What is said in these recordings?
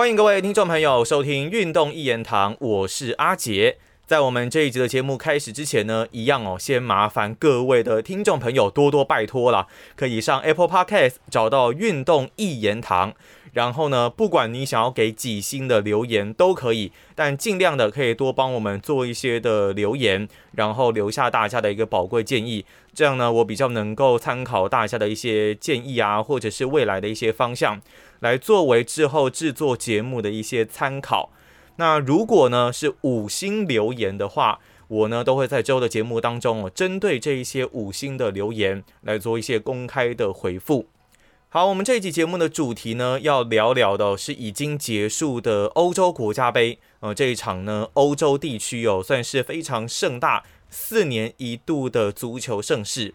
欢迎各位听众朋友收听《运动一言堂》，我是阿杰。在我们这一集的节目开始之前呢，一样哦，先麻烦各位的听众朋友多多拜托了，可以上 Apple Podcast 找到《运动一言堂》。然后呢，不管你想要给几星的留言都可以，但尽量的可以多帮我们做一些的留言，然后留下大家的一个宝贵建议。这样呢，我比较能够参考大家的一些建议啊，或者是未来的一些方向，来作为之后制作节目的一些参考。那如果呢是五星留言的话，我呢都会在之后的节目当中哦，针对这一些五星的留言来做一些公开的回复。好，我们这一集节目的主题呢，要聊聊的是已经结束的欧洲国家杯。呃，这一场呢，欧洲地区有算是非常盛大、四年一度的足球盛事。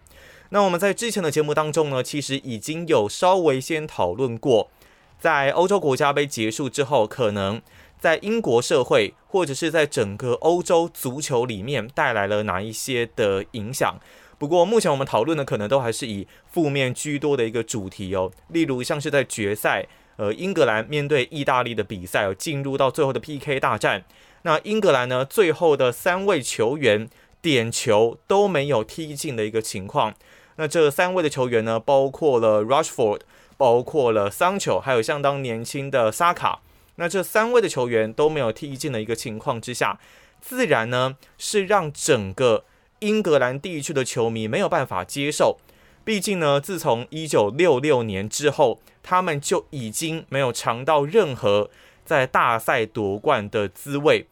那我们在之前的节目当中呢，其实已经有稍微先讨论过，在欧洲国家杯结束之后，可能在英国社会或者是在整个欧洲足球里面带来了哪一些的影响。不过，目前我们讨论的可能都还是以负面居多的一个主题哦。例如，像是在决赛，呃，英格兰面对意大利的比赛，进入到最后的 PK 大战。那英格兰呢，最后的三位球员点球都没有踢进的一个情况。那这三位的球员呢，包括了 Rushford，包括了桑丘，还有相当年轻的萨卡。那这三位的球员都没有踢进的一个情况之下，自然呢是让整个。英格兰地区的球迷没有办法接受，毕竟呢，自从一九六六年之后，他们就已经没有尝到任何在大赛夺冠的滋味。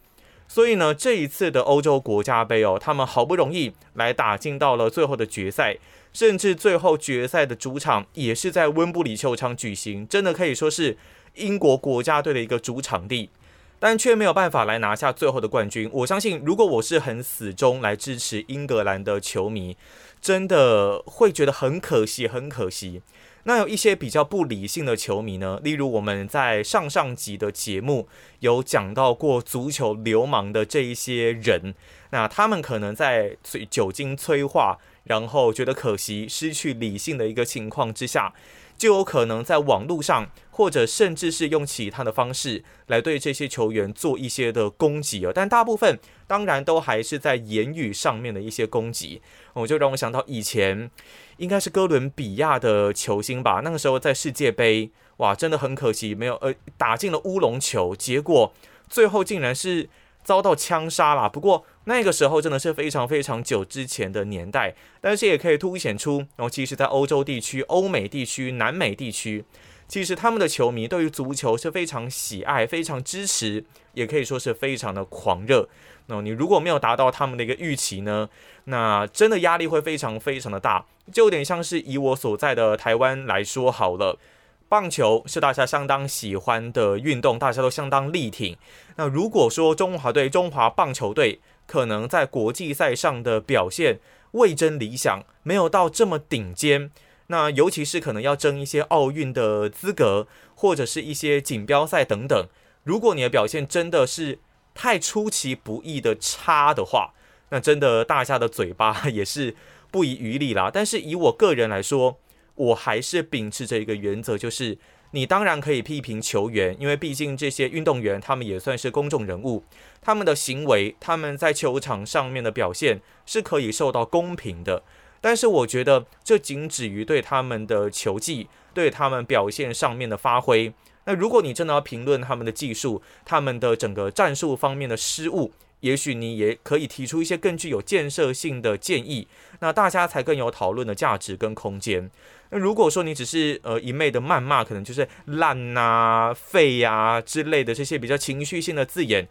所以呢，这一次的欧洲国家杯哦，他们好不容易来打进到了最后的决赛，甚至最后决赛的主场也是在温布里球场举行，真的可以说是英国国家队的一个主场地。但却没有办法来拿下最后的冠军。我相信，如果我是很死忠来支持英格兰的球迷，真的会觉得很可惜，很可惜。那有一些比较不理性的球迷呢，例如我们在上上集的节目有讲到过足球流氓的这一些人，那他们可能在酒精催化，然后觉得可惜、失去理性的一个情况之下。就有可能在网络上，或者甚至是用其他的方式来对这些球员做一些的攻击啊，但大部分当然都还是在言语上面的一些攻击。我就让我想到以前应该是哥伦比亚的球星吧，那个时候在世界杯，哇，真的很可惜没有呃打进了乌龙球，结果最后竟然是。遭到枪杀了，不过那个时候真的是非常非常久之前的年代，但是也可以凸显出，然后其实，在欧洲地区、欧美地区、南美地区，其实他们的球迷对于足球是非常喜爱、非常支持，也可以说是非常的狂热。那你如果没有达到他们的一个预期呢，那真的压力会非常非常的大，就有点像是以我所在的台湾来说好了。棒球是大家相当喜欢的运动，大家都相当力挺。那如果说中华队、中华棒球队可能在国际赛上的表现未臻理想，没有到这么顶尖，那尤其是可能要争一些奥运的资格，或者是一些锦标赛等等，如果你的表现真的是太出其不意的差的话，那真的大家的嘴巴也是不遗余力啦。但是以我个人来说，我还是秉持着一个原则，就是你当然可以批评球员，因为毕竟这些运动员他们也算是公众人物，他们的行为，他们在球场上面的表现是可以受到公平的。但是我觉得这仅止于对他们的球技，对他们表现上面的发挥。那如果你真的要评论他们的技术，他们的整个战术方面的失误。也许你也可以提出一些更具有建设性的建议，那大家才更有讨论的价值跟空间。那如果说你只是呃一昧的谩骂，可能就是烂呐、废呀之类的这些比较情绪性的字眼，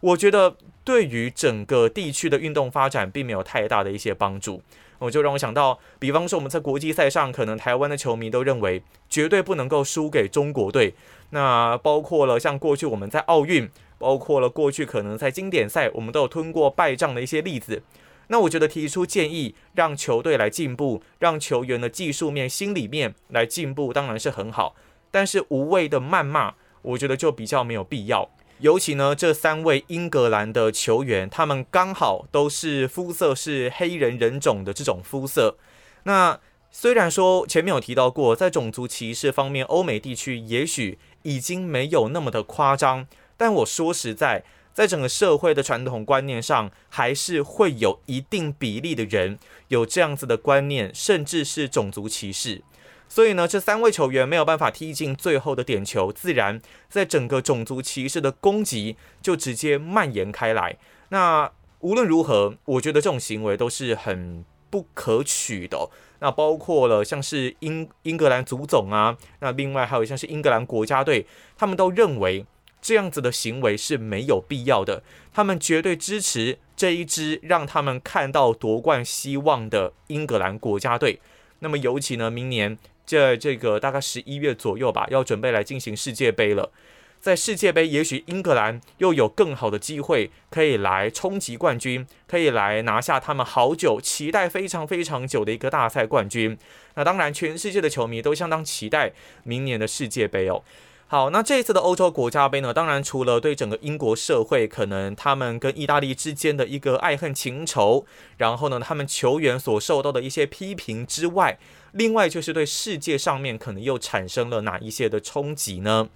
我觉得对于整个地区的运动发展并没有太大的一些帮助。我就让我想到，比方说我们在国际赛上，可能台湾的球迷都认为绝对不能够输给中国队。那包括了像过去我们在奥运。包括了过去可能在经典赛我们都有吞过败仗的一些例子，那我觉得提出建议让球队来进步，让球员的技术面、心里面来进步，当然是很好。但是无谓的谩骂，我觉得就比较没有必要。尤其呢，这三位英格兰的球员，他们刚好都是肤色是黑人人种的这种肤色，那。虽然说前面有提到过，在种族歧视方面，欧美地区也许已经没有那么的夸张，但我说实在，在整个社会的传统观念上，还是会有一定比例的人有这样子的观念，甚至是种族歧视。所以呢，这三位球员没有办法踢进最后的点球，自然在整个种族歧视的攻击就直接蔓延开来。那无论如何，我觉得这种行为都是很不可取的。那包括了像是英英格兰足总啊，那另外还有像是英格兰国家队，他们都认为这样子的行为是没有必要的。他们绝对支持这一支让他们看到夺冠希望的英格兰国家队。那么尤其呢，明年这这个大概十一月左右吧，要准备来进行世界杯了。在世界杯，也许英格兰又有更好的机会可以来冲击冠军，可以来拿下他们好久期待非常非常久的一个大赛冠军。那当然，全世界的球迷都相当期待明年的世界杯哦。好，那这一次的欧洲国家杯呢，当然除了对整个英国社会可能他们跟意大利之间的一个爱恨情仇，然后呢，他们球员所受到的一些批评之外，另外就是对世界上面可能又产生了哪一些的冲击呢？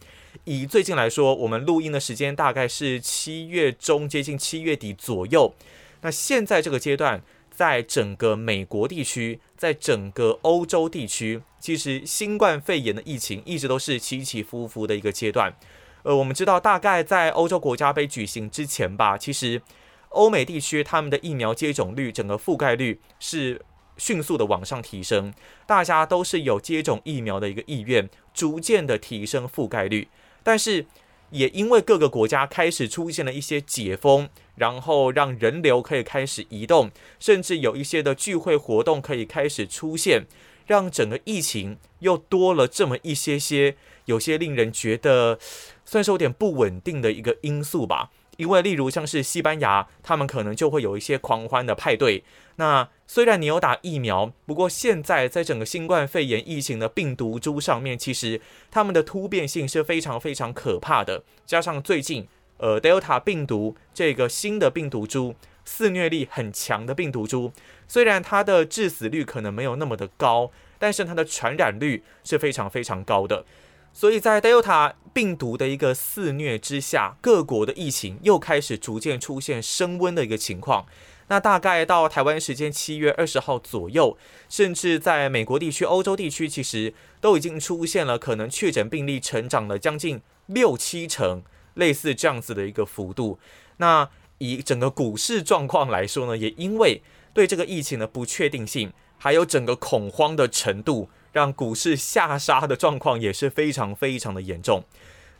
以最近来说，我们录音的时间大概是七月中，接近七月底左右。那现在这个阶段，在整个美国地区，在整个欧洲地区，其实新冠肺炎的疫情一直都是起起伏伏的一个阶段。呃，我们知道，大概在欧洲国家杯举行之前吧，其实欧美地区他们的疫苗接种率、整个覆盖率是迅速的往上提升，大家都是有接种疫苗的一个意愿，逐渐的提升覆盖率。但是，也因为各个国家开始出现了一些解封，然后让人流可以开始移动，甚至有一些的聚会活动可以开始出现，让整个疫情又多了这么一些些，有些令人觉得算是有点不稳定的一个因素吧。因为例如像是西班牙，他们可能就会有一些狂欢的派对。那虽然你有打疫苗，不过现在在整个新冠肺炎疫情的病毒株上面，其实它们的突变性是非常非常可怕的。加上最近，呃，Delta 病毒这个新的病毒株，肆虐力很强的病毒株，虽然它的致死率可能没有那么的高，但是它的传染率是非常非常高的。所以在 Delta 病毒的一个肆虐之下，各国的疫情又开始逐渐出现升温的一个情况。那大概到台湾时间七月二十号左右，甚至在美国地区、欧洲地区，其实都已经出现了可能确诊病例成长了将近六七成，类似这样子的一个幅度。那以整个股市状况来说呢，也因为对这个疫情的不确定性，还有整个恐慌的程度。让股市下杀的状况也是非常非常的严重。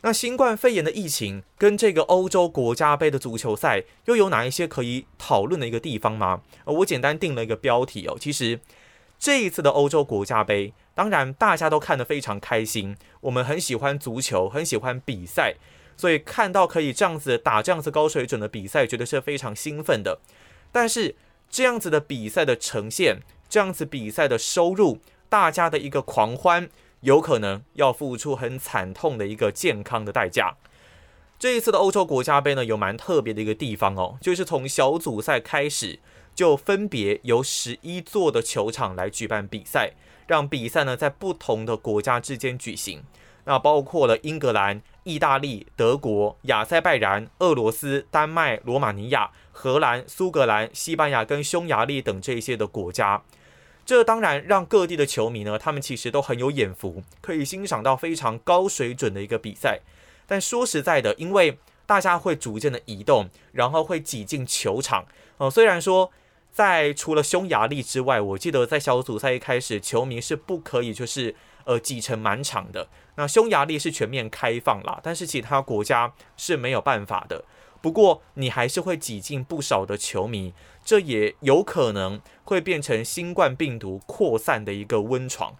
那新冠肺炎的疫情跟这个欧洲国家杯的足球赛又有哪一些可以讨论的一个地方吗？我简单定了一个标题哦。其实这一次的欧洲国家杯，当然大家都看得非常开心，我们很喜欢足球，很喜欢比赛，所以看到可以这样子打这样子高水准的比赛，觉得是非常兴奋的。但是这样子的比赛的呈现，这样子比赛的收入。大家的一个狂欢，有可能要付出很惨痛的一个健康的代价。这一次的欧洲国家杯呢，有蛮特别的一个地方哦，就是从小组赛开始，就分别由十一座的球场来举办比赛，让比赛呢在不同的国家之间举行。那包括了英格兰、意大利、德国、亚塞拜然、俄罗斯、丹麦、罗马尼亚、荷兰、苏格兰、西班牙跟匈牙利等这些的国家。这当然让各地的球迷呢，他们其实都很有眼福，可以欣赏到非常高水准的一个比赛。但说实在的，因为大家会逐渐的移动，然后会挤进球场。呃，虽然说在除了匈牙利之外，我记得在小组赛一开始，球迷是不可以就是呃挤成满场的。那匈牙利是全面开放啦，但是其他国家是没有办法的。不过你还是会挤进不少的球迷。这也有可能会变成新冠病毒扩散的一个温床。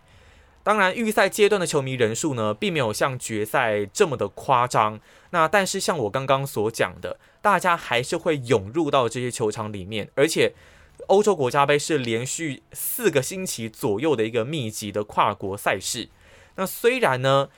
当然，预赛阶段的球迷人数呢，并没有像决赛这么的夸张。那但是像我刚刚所讲的，大家还是会涌入到这些球场里面。而且，欧洲国家杯是连续四个星期左右的一个密集的跨国赛事。那虽然呢，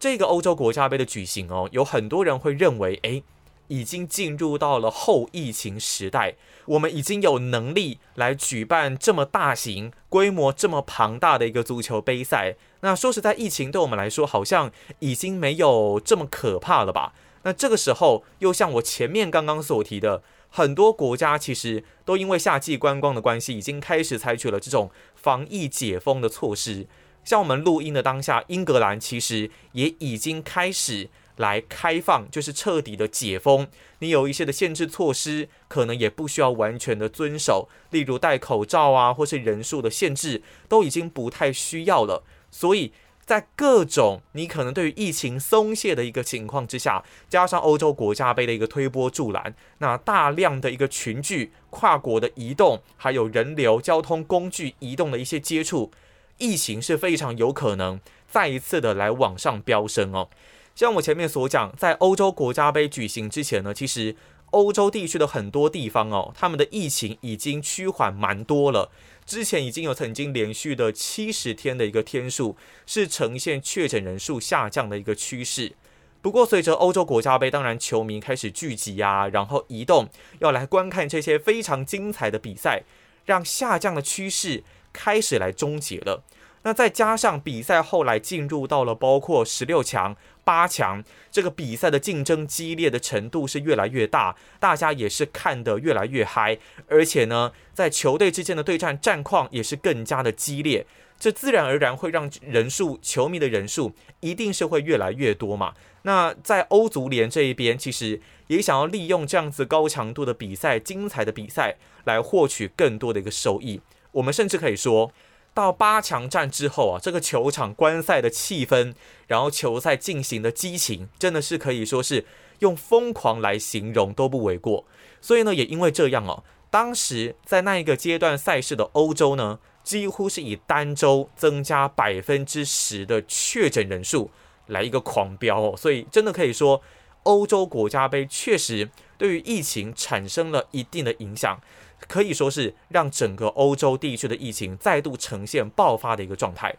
这个欧洲国家杯的举行哦，有很多人会认为，诶，已经进入到了后疫情时代，我们已经有能力来举办这么大型、规模这么庞大的一个足球杯赛。那说实在，疫情对我们来说好像已经没有这么可怕了吧？那这个时候，又像我前面刚刚所提的，很多国家其实都因为夏季观光的关系，已经开始采取了这种防疫解封的措施。像我们录音的当下，英格兰其实也已经开始来开放，就是彻底的解封。你有一些的限制措施，可能也不需要完全的遵守，例如戴口罩啊，或是人数的限制，都已经不太需要了。所以。在各种你可能对于疫情松懈的一个情况之下，加上欧洲国家杯的一个推波助澜，那大量的一个群聚、跨国的移动，还有人流、交通工具移动的一些接触，疫情是非常有可能再一次的来往上飙升哦。像我前面所讲，在欧洲国家杯举行之前呢，其实欧洲地区的很多地方哦，他们的疫情已经趋缓蛮多了。之前已经有曾经连续的七十天的一个天数是呈现确诊人数下降的一个趋势。不过，随着欧洲国家杯，当然球迷开始聚集啊，然后移动要来观看这些非常精彩的比赛，让下降的趋势开始来终结了。那再加上比赛后来进入到了包括十六强。八强这个比赛的竞争激烈的程度是越来越大，大家也是看得越来越嗨，而且呢，在球队之间的对战战况也是更加的激烈，这自然而然会让人数球迷的人数一定是会越来越多嘛。那在欧足联这一边，其实也想要利用这样子高强度的比赛、精彩的比赛来获取更多的一个收益。我们甚至可以说。到八强战之后啊，这个球场观赛的气氛，然后球赛进行的激情，真的是可以说是用疯狂来形容都不为过。所以呢，也因为这样哦，当时在那一个阶段赛事的欧洲呢，几乎是以单周增加百分之十的确诊人数来一个狂飙哦。所以真的可以说，欧洲国家杯确实对于疫情产生了一定的影响。可以说是让整个欧洲地区的疫情再度呈现爆发的一个状态。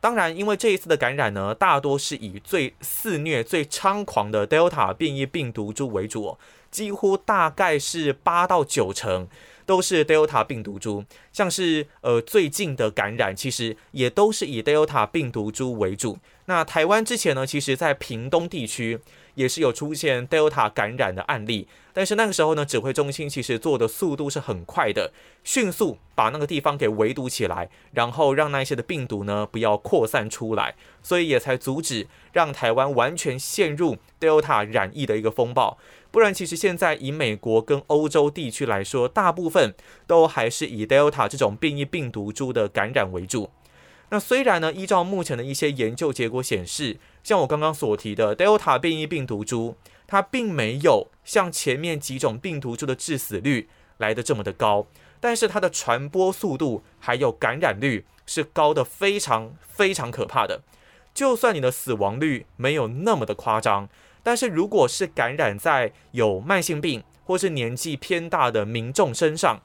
当然，因为这一次的感染呢，大多是以最肆虐、最猖狂的 Delta 变异病毒株为主，几乎大概是八到九成都是 Delta 病毒株。像是呃最近的感染，其实也都是以 Delta 病毒株为主。那台湾之前呢，其实在屏东地区。也是有出现 Delta 感染的案例，但是那个时候呢，指挥中心其实做的速度是很快的，迅速把那个地方给围堵起来，然后让那些的病毒呢不要扩散出来，所以也才阻止让台湾完全陷入 Delta 染疫的一个风暴。不然，其实现在以美国跟欧洲地区来说，大部分都还是以 Delta 这种变异病毒株的感染为主。那虽然呢，依照目前的一些研究结果显示，像我刚刚所提的 Delta 变异病毒株，它并没有像前面几种病毒株的致死率来的这么的高，但是它的传播速度还有感染率是高的非常非常可怕的。就算你的死亡率没有那么的夸张，但是如果是感染在有慢性病或是年纪偏大的民众身上，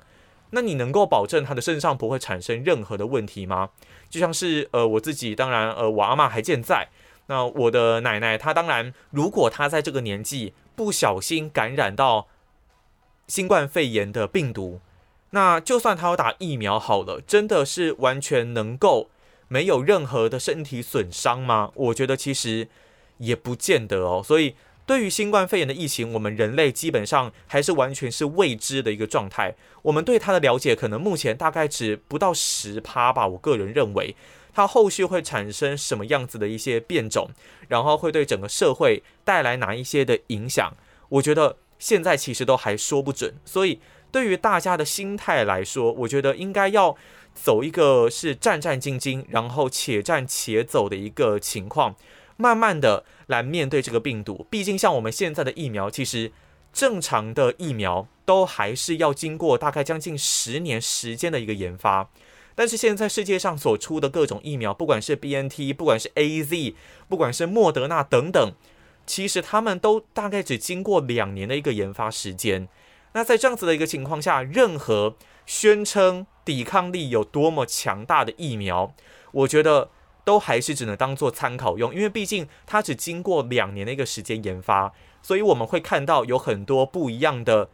那你能够保证他的身上不会产生任何的问题吗？就像是呃我自己，当然呃我阿妈还健在，那我的奶奶她当然，如果她在这个年纪不小心感染到新冠肺炎的病毒，那就算她有打疫苗好了，真的是完全能够没有任何的身体损伤吗？我觉得其实也不见得哦，所以。对于新冠肺炎的疫情，我们人类基本上还是完全是未知的一个状态。我们对它的了解，可能目前大概只不到十趴吧。我个人认为，它后续会产生什么样子的一些变种，然后会对整个社会带来哪一些的影响，我觉得现在其实都还说不准。所以，对于大家的心态来说，我觉得应该要走一个是战战兢兢，然后且战且走的一个情况。慢慢的来面对这个病毒，毕竟像我们现在的疫苗，其实正常的疫苗都还是要经过大概将近十年时间的一个研发。但是现在世界上所出的各种疫苗，不管是 B N T，不管是 A Z，不管是莫德纳等等，其实他们都大概只经过两年的一个研发时间。那在这样子的一个情况下，任何宣称抵抗力有多么强大的疫苗，我觉得。都还是只能当做参考用，因为毕竟它只经过两年的一个时间研发，所以我们会看到有很多不一样的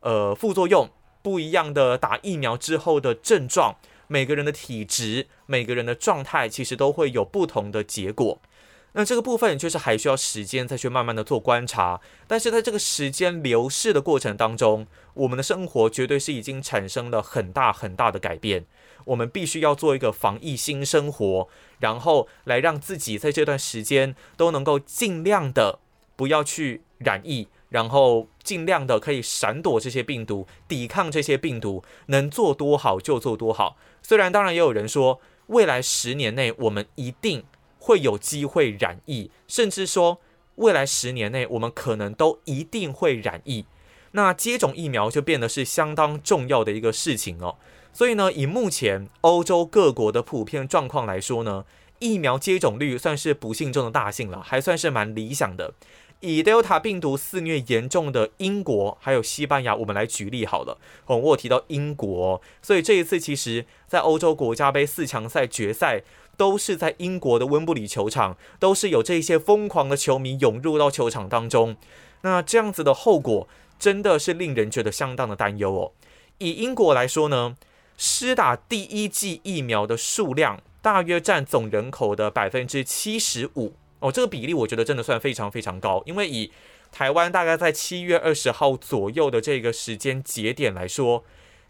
呃副作用，不一样的打疫苗之后的症状，每个人的体质、每个人的状态，其实都会有不同的结果。那这个部分就是还需要时间再去慢慢的做观察，但是在这个时间流逝的过程当中，我们的生活绝对是已经产生了很大很大的改变。我们必须要做一个防疫新生活，然后来让自己在这段时间都能够尽量的不要去染疫，然后尽量的可以闪躲这些病毒，抵抗这些病毒，能做多好就做多好。虽然当然也有人说，未来十年内我们一定。会有机会染疫，甚至说未来十年内我们可能都一定会染疫。那接种疫苗就变得是相当重要的一个事情哦。所以呢，以目前欧洲各国的普遍状况来说呢，疫苗接种率算是不幸中的大幸了，还算是蛮理想的。以 Delta 病毒肆虐严重的英国还有西班牙，我们来举例好了。哦，我提到英国，所以这一次其实在欧洲国家杯四强赛决赛。都是在英国的温布里球场，都是有这些疯狂的球迷涌入到球场当中。那这样子的后果真的是令人觉得相当的担忧哦。以英国来说呢，施打第一剂疫苗的数量大约占总人口的百分之七十五哦，这个比例我觉得真的算非常非常高。因为以台湾大概在七月二十号左右的这个时间节点来说。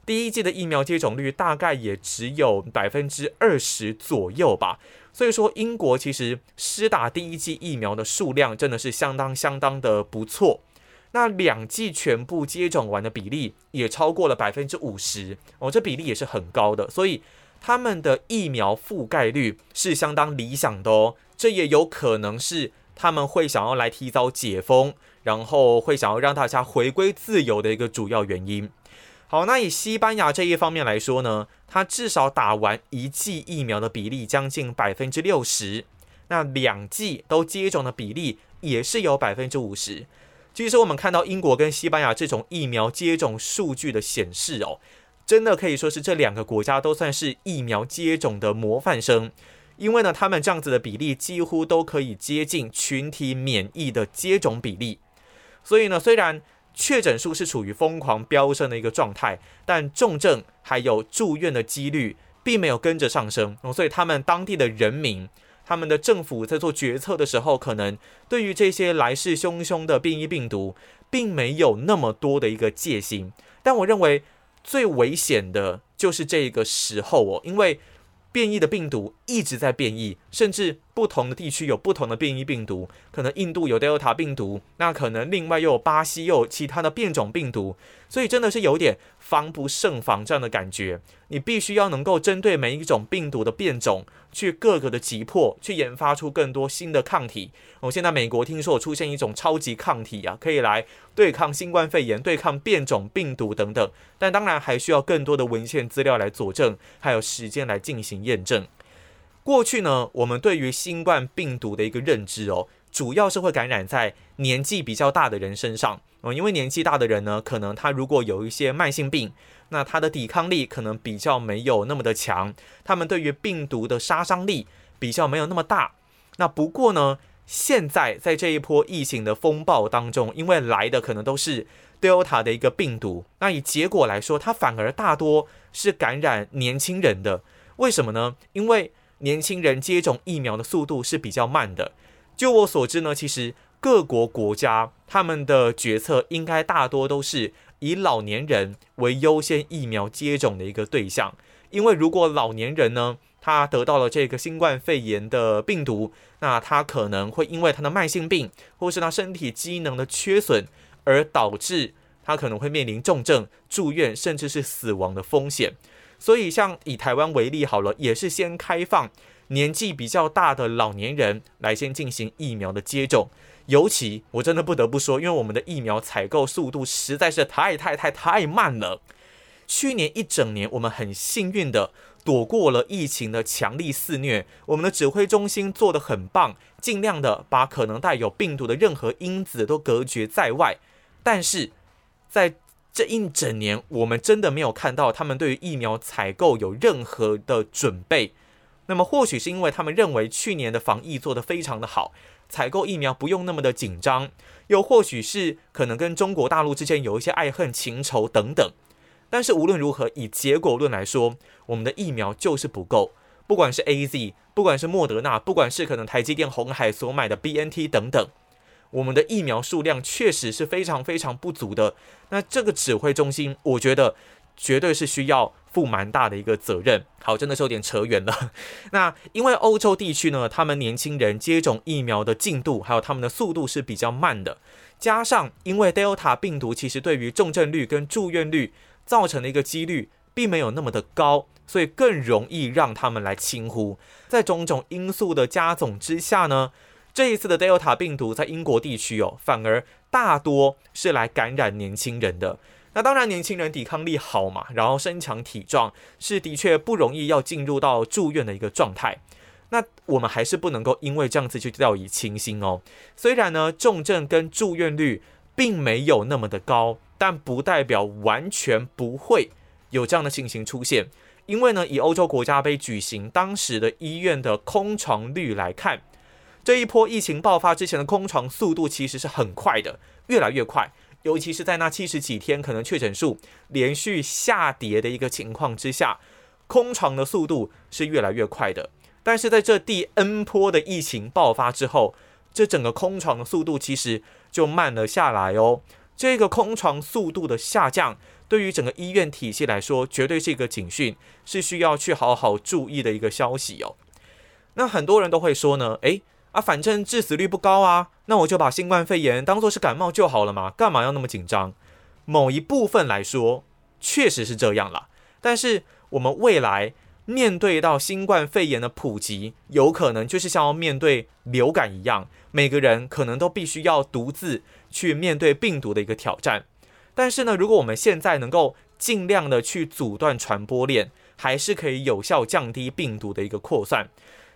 第一季的疫苗接种率大概也只有百分之二十左右吧，所以说英国其实施打第一剂疫苗的数量真的是相当相当的不错。那两剂全部接种完的比例也超过了百分之五十哦，这比例也是很高的，所以他们的疫苗覆盖率是相当理想的哦。这也有可能是他们会想要来提早解封，然后会想要让大家回归自由的一个主要原因。好，那以西班牙这一方面来说呢，它至少打完一剂疫苗的比例将近百分之六十，那两剂都接种的比例也是有百分之五十。其实我们看到英国跟西班牙这种疫苗接种数据的显示哦，真的可以说是这两个国家都算是疫苗接种的模范生，因为呢，他们这样子的比例几乎都可以接近群体免疫的接种比例。所以呢，虽然确诊数是处于疯狂飙升的一个状态，但重症还有住院的几率并没有跟着上升，所以他们当地的人民、他们的政府在做决策的时候，可能对于这些来势汹汹的变异病毒，并没有那么多的一个戒心。但我认为最危险的就是这个时候哦，因为。变异的病毒一直在变异，甚至不同的地区有不同的变异病毒。可能印度有 Delta 病毒，那可能另外又有巴西又有其他的变种病毒，所以真的是有点防不胜防这样的感觉。你必须要能够针对每一种病毒的变种。去各个的急迫，去研发出更多新的抗体。哦，现在美国听说出现一种超级抗体啊，可以来对抗新冠肺炎、对抗变种病毒等等。但当然还需要更多的文献资料来佐证，还有时间来进行验证。过去呢，我们对于新冠病毒的一个认知哦，主要是会感染在年纪比较大的人身上哦，因为年纪大的人呢，可能他如果有一些慢性病。那他的抵抗力可能比较没有那么的强，他们对于病毒的杀伤力比较没有那么大。那不过呢，现在在这一波疫情的风暴当中，因为来的可能都是 Delta 的一个病毒，那以结果来说，它反而大多是感染年轻人的。为什么呢？因为年轻人接种疫苗的速度是比较慢的。就我所知呢，其实各国国家他们的决策应该大多都是。以老年人为优先疫苗接种的一个对象，因为如果老年人呢，他得到了这个新冠肺炎的病毒，那他可能会因为他的慢性病或是他身体机能的缺损，而导致他可能会面临重症、住院甚至是死亡的风险。所以，像以台湾为例好了，也是先开放年纪比较大的老年人来先进行疫苗的接种。尤其我真的不得不说，因为我们的疫苗采购速度实在是太太太太慢了。去年一整年，我们很幸运的躲过了疫情的强力肆虐，我们的指挥中心做得很棒，尽量的把可能带有病毒的任何因子都隔绝在外。但是在这一整年，我们真的没有看到他们对于疫苗采购有任何的准备。那么或许是因为他们认为去年的防疫做得非常的好，采购疫苗不用那么的紧张，又或许是可能跟中国大陆之间有一些爱恨情仇等等。但是无论如何，以结果论来说，我们的疫苗就是不够。不管是 A Z，不管是莫德纳，不管是可能台积电、红海所买的 B N T 等等，我们的疫苗数量确实是非常非常不足的。那这个指挥中心，我觉得绝对是需要负蛮大的一个责任。好，真的是有点扯远了。那因为欧洲地区呢，他们年轻人接种疫苗的进度，还有他们的速度是比较慢的，加上因为 Delta 病毒其实对于重症率跟住院率。造成的一个几率并没有那么的高，所以更容易让他们来轻忽。在种种因素的加总之下呢，这一次的 Delta 病毒在英国地区哦，反而大多是来感染年轻人的。那当然，年轻人抵抗力好嘛，然后身强体壮，是的确不容易要进入到住院的一个状态。那我们还是不能够因为这样子就掉以轻心哦。虽然呢，重症跟住院率并没有那么的高。但不代表完全不会有这样的情形出现，因为呢，以欧洲国家杯举行当时的医院的空床率来看，这一波疫情爆发之前的空床速度其实是很快的，越来越快，尤其是在那七十几天可能确诊数连续下跌的一个情况之下，空床的速度是越来越快的。但是在这第 N 波的疫情爆发之后，这整个空床的速度其实就慢了下来哦。这个空床速度的下降，对于整个医院体系来说，绝对是一个警讯，是需要去好好注意的一个消息哦。那很多人都会说呢，诶，啊，反正致死率不高啊，那我就把新冠肺炎当做是感冒就好了嘛，干嘛要那么紧张？某一部分来说，确实是这样啦。但是我们未来面对到新冠肺炎的普及，有可能就是像要面对流感一样，每个人可能都必须要独自。去面对病毒的一个挑战，但是呢，如果我们现在能够尽量的去阻断传播链，还是可以有效降低病毒的一个扩散。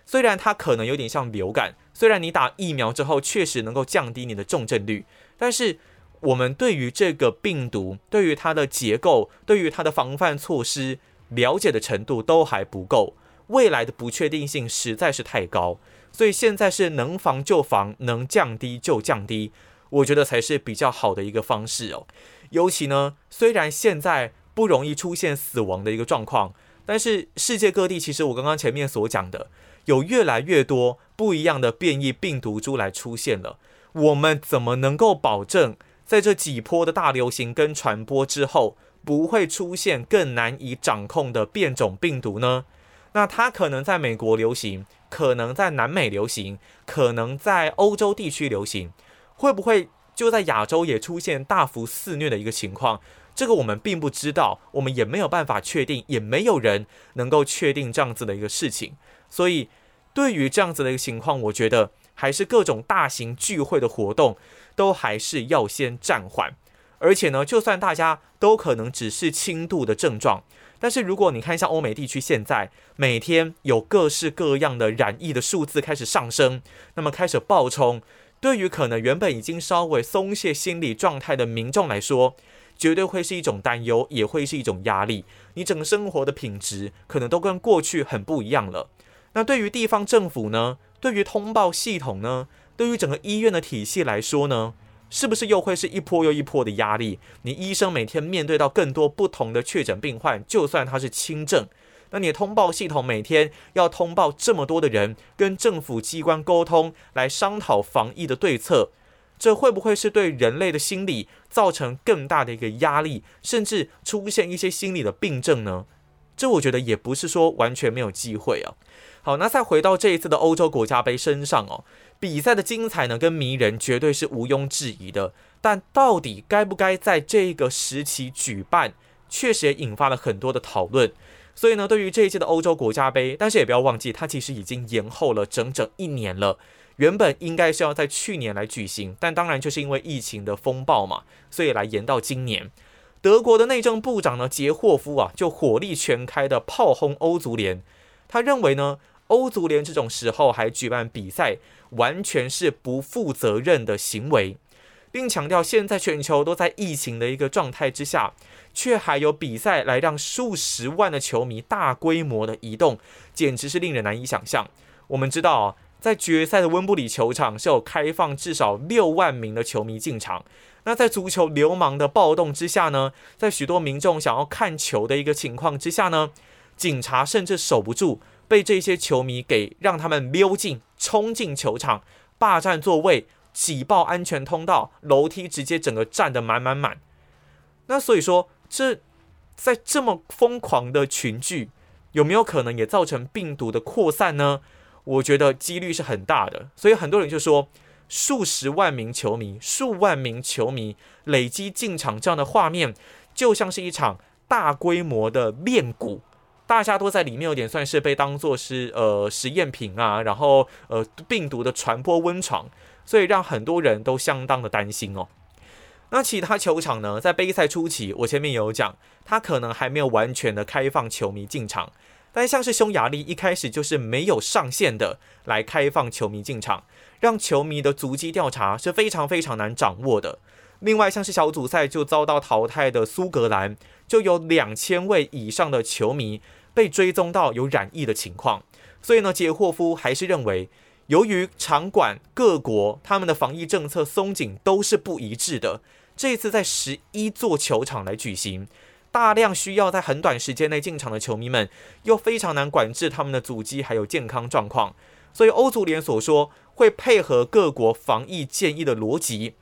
虽然它可能有点像流感，虽然你打疫苗之后确实能够降低你的重症率，但是我们对于这个病毒、对于它的结构、对于它的防范措施了解的程度都还不够，未来的不确定性实在是太高，所以现在是能防就防，能降低就降低。我觉得才是比较好的一个方式哦。尤其呢，虽然现在不容易出现死亡的一个状况，但是世界各地其实我刚刚前面所讲的，有越来越多不一样的变异病毒株来出现了。我们怎么能够保证在这几波的大流行跟传播之后，不会出现更难以掌控的变种病毒呢？那它可能在美国流行，可能在南美流行，可能在欧洲地区流行。会不会就在亚洲也出现大幅肆虐的一个情况？这个我们并不知道，我们也没有办法确定，也没有人能够确定这样子的一个事情。所以，对于这样子的一个情况，我觉得还是各种大型聚会的活动都还是要先暂缓。而且呢，就算大家都可能只是轻度的症状，但是如果你看一下欧美地区现在每天有各式各样的染疫的数字开始上升，那么开始暴冲。对于可能原本已经稍微松懈心理状态的民众来说，绝对会是一种担忧，也会是一种压力。你整个生活的品质可能都跟过去很不一样了。那对于地方政府呢？对于通报系统呢？对于整个医院的体系来说呢？是不是又会是一波又一波的压力？你医生每天面对到更多不同的确诊病患，就算他是轻症。那你的通报系统每天要通报这么多的人，跟政府机关沟通，来商讨防疫的对策，这会不会是对人类的心理造成更大的一个压力，甚至出现一些心理的病症呢？这我觉得也不是说完全没有机会啊。好，那再回到这一次的欧洲国家杯身上哦，比赛的精彩呢跟迷人绝对是毋庸置疑的，但到底该不该在这个时期举办，确实也引发了很多的讨论。所以呢，对于这一届的欧洲国家杯，但是也不要忘记，它其实已经延后了整整一年了。原本应该是要在去年来举行，但当然就是因为疫情的风暴嘛，所以来延到今年。德国的内政部长呢，杰霍夫啊，就火力全开的炮轰欧足联。他认为呢，欧足联这种时候还举办比赛，完全是不负责任的行为。并强调现在全球都在疫情的一个状态之下，却还有比赛来让数十万的球迷大规模的移动，简直是令人难以想象。我们知道啊，在决赛的温布里球场是有开放至少六万名的球迷进场。那在足球流氓的暴动之下呢，在许多民众想要看球的一个情况之下呢，警察甚至守不住，被这些球迷给让他们溜进、冲进球场，霸占座位。挤爆安全通道，楼梯直接整个站得满满满。那所以说，这在这么疯狂的群聚，有没有可能也造成病毒的扩散呢？我觉得几率是很大的。所以很多人就说，数十万名球迷、数万名球迷累积进场这样的画面，就像是一场大规模的练蛊，大家都在里面，有点算是被当作是呃实验品啊，然后呃病毒的传播温床。所以让很多人都相当的担心哦。那其他球场呢？在杯赛初期，我前面有讲，它可能还没有完全的开放球迷进场。但像是匈牙利一开始就是没有上限的来开放球迷进场，让球迷的足迹调查是非常非常难掌握的。另外，像是小组赛就遭到淘汰的苏格兰，就有两千位以上的球迷被追踪到有染疫的情况。所以呢，杰霍夫还是认为。由于场馆各国他们的防疫政策松紧都是不一致的，这次在十一座球场来举行，大量需要在很短时间内进场的球迷们，又非常难管制他们的阻击还有健康状况，所以欧足联所说会配合各国防疫建议的逻辑，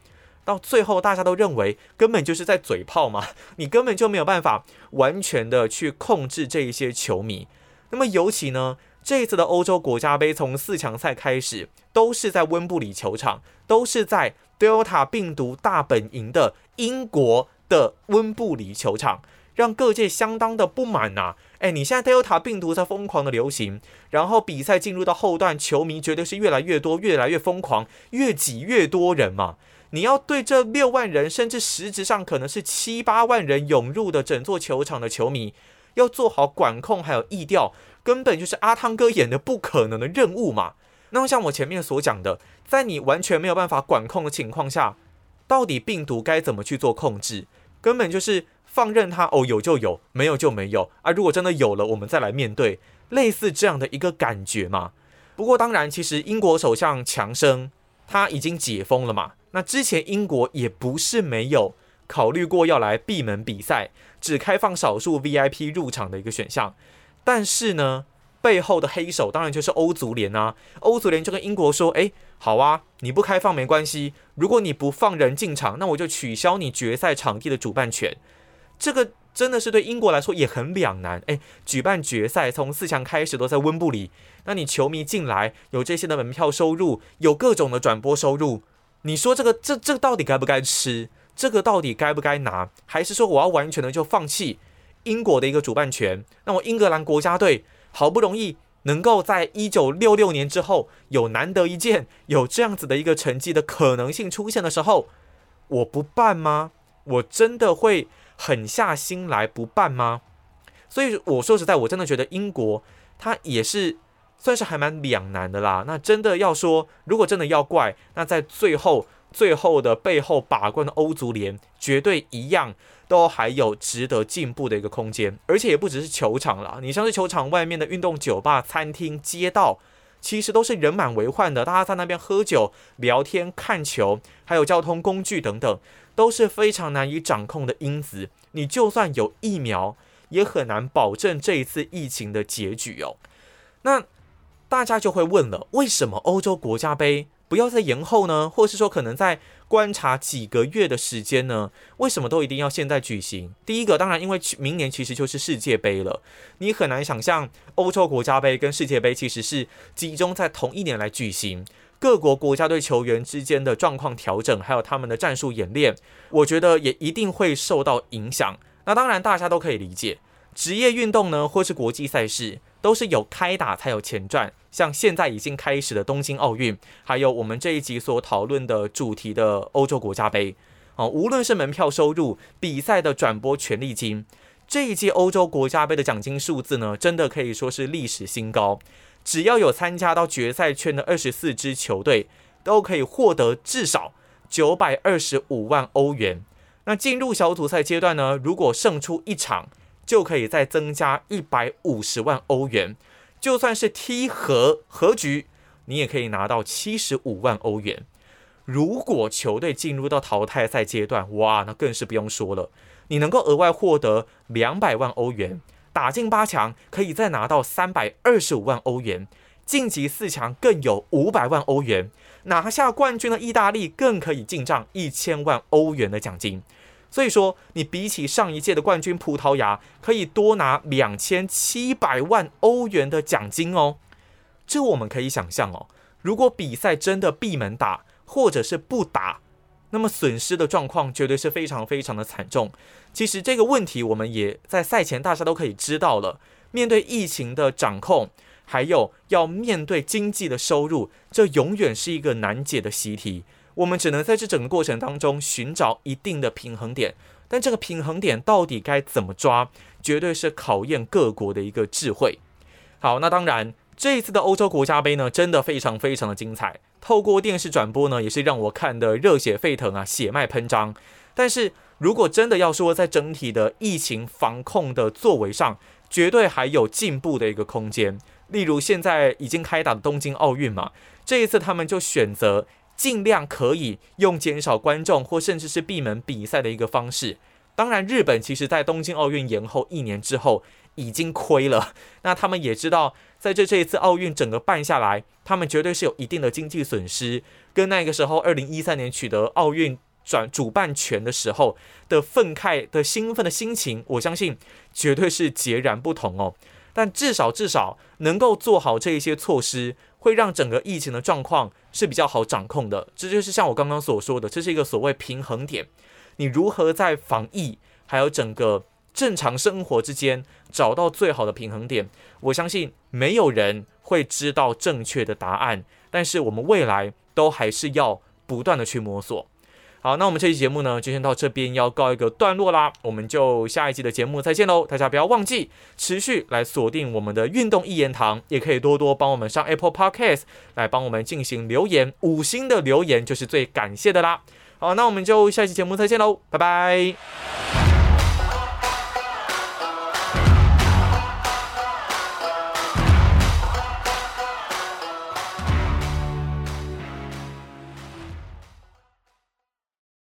到最后大家都认为根本就是在嘴炮嘛，你根本就没有办法完全的去控制这一些球迷，那么尤其呢？这一次的欧洲国家杯从四强赛开始，都是在温布里球场，都是在 Delta 病毒大本营的英国的温布里球场，让各界相当的不满呐！哎，你现在 Delta 病毒在疯狂的流行，然后比赛进入到后段，球迷绝对是越来越多，越来越疯狂，越挤越多人嘛！你要对这六万人，甚至实质上可能是七八万人涌入的整座球场的球迷，要做好管控还有意调。根本就是阿汤哥演的不可能的任务嘛。那么像我前面所讲的，在你完全没有办法管控的情况下，到底病毒该怎么去做控制？根本就是放任它哦，有就有，没有就没有啊。如果真的有了，我们再来面对，类似这样的一个感觉嘛。不过当然，其实英国首相强生他已经解封了嘛。那之前英国也不是没有考虑过要来闭门比赛，只开放少数 VIP 入场的一个选项。但是呢，背后的黑手当然就是欧足联啊。欧足联就跟英国说：“哎，好啊，你不开放没关系。如果你不放人进场，那我就取消你决赛场地的主办权。”这个真的是对英国来说也很两难。哎，举办决赛从四强开始都在温布里，那你球迷进来有这些的门票收入，有各种的转播收入，你说这个这这到底该不该吃？这个到底该不该拿？还是说我要完全的就放弃？英国的一个主办权，那么英格兰国家队好不容易能够在一九六六年之后有难得一见有这样子的一个成绩的可能性出现的时候，我不办吗？我真的会狠下心来不办吗？所以我说实在，我真的觉得英国他也是算是还蛮两难的啦。那真的要说，如果真的要怪，那在最后最后的背后把关的欧足联，绝对一样。都还有值得进步的一个空间，而且也不只是球场了。你像是球场外面的运动酒吧、餐厅、街道，其实都是人满为患的。大家在那边喝酒、聊天、看球，还有交通工具等等，都是非常难以掌控的因子。你就算有疫苗，也很难保证这一次疫情的结局哦。那大家就会问了：为什么欧洲国家杯？不要再延后呢，或是说可能在观察几个月的时间呢？为什么都一定要现在举行？第一个，当然因为明年其实就是世界杯了，你很难想象欧洲国家杯跟世界杯其实是集中在同一年来举行，各国国家队球员之间的状况调整，还有他们的战术演练，我觉得也一定会受到影响。那当然大家都可以理解，职业运动呢，或是国际赛事。都是有开打才有钱赚，像现在已经开始的东京奥运，还有我们这一集所讨论的主题的欧洲国家杯，哦，无论是门票收入、比赛的转播权利金，这一届欧洲国家杯的奖金数字呢，真的可以说是历史新高。只要有参加到决赛圈的二十四支球队，都可以获得至少九百二十五万欧元。那进入小组赛阶段呢，如果胜出一场，就可以再增加一百五十万欧元。就算是踢和和局，你也可以拿到七十五万欧元。如果球队进入到淘汰赛阶段，哇，那更是不用说了，你能够额外获得两百万欧元，打进八强可以再拿到三百二十五万欧元，晋级四强更有五百万欧元，拿下冠军的意大利更可以进账一千万欧元的奖金。所以说，你比起上一届的冠军葡萄牙，可以多拿两千七百万欧元的奖金哦。这我们可以想象哦，如果比赛真的闭门打，或者是不打，那么损失的状况绝对是非常非常的惨重。其实这个问题，我们也在赛前大家都可以知道了。面对疫情的掌控，还有要面对经济的收入，这永远是一个难解的习题。我们只能在这整个过程当中寻找一定的平衡点，但这个平衡点到底该怎么抓，绝对是考验各国的一个智慧。好，那当然这一次的欧洲国家杯呢，真的非常非常的精彩，透过电视转播呢，也是让我看的热血沸腾啊，血脉喷张。但是如果真的要说在整体的疫情防控的作为上，绝对还有进步的一个空间。例如现在已经开打的东京奥运嘛，这一次他们就选择。尽量可以用减少观众或甚至是闭门比赛的一个方式。当然，日本其实在东京奥运延后一年之后已经亏了。那他们也知道，在这这一次奥运整个办下来，他们绝对是有一定的经济损失，跟那个时候二零一三年取得奥运转主办权的时候的愤慨的兴奋的心情，我相信绝对是截然不同哦。但至少至少能够做好这一些措施。会让整个疫情的状况是比较好掌控的，这就是像我刚刚所说的，这是一个所谓平衡点。你如何在防疫还有整个正常生活之间找到最好的平衡点？我相信没有人会知道正确的答案，但是我们未来都还是要不断的去摸索。好，那我们这期节目呢，就先到这边要告一个段落啦。我们就下一集的节目再见喽！大家不要忘记持续来锁定我们的运动一言堂，也可以多多帮我们上 Apple Podcast 来帮我们进行留言，五星的留言就是最感谢的啦。好，那我们就下期节目再见喽，拜拜。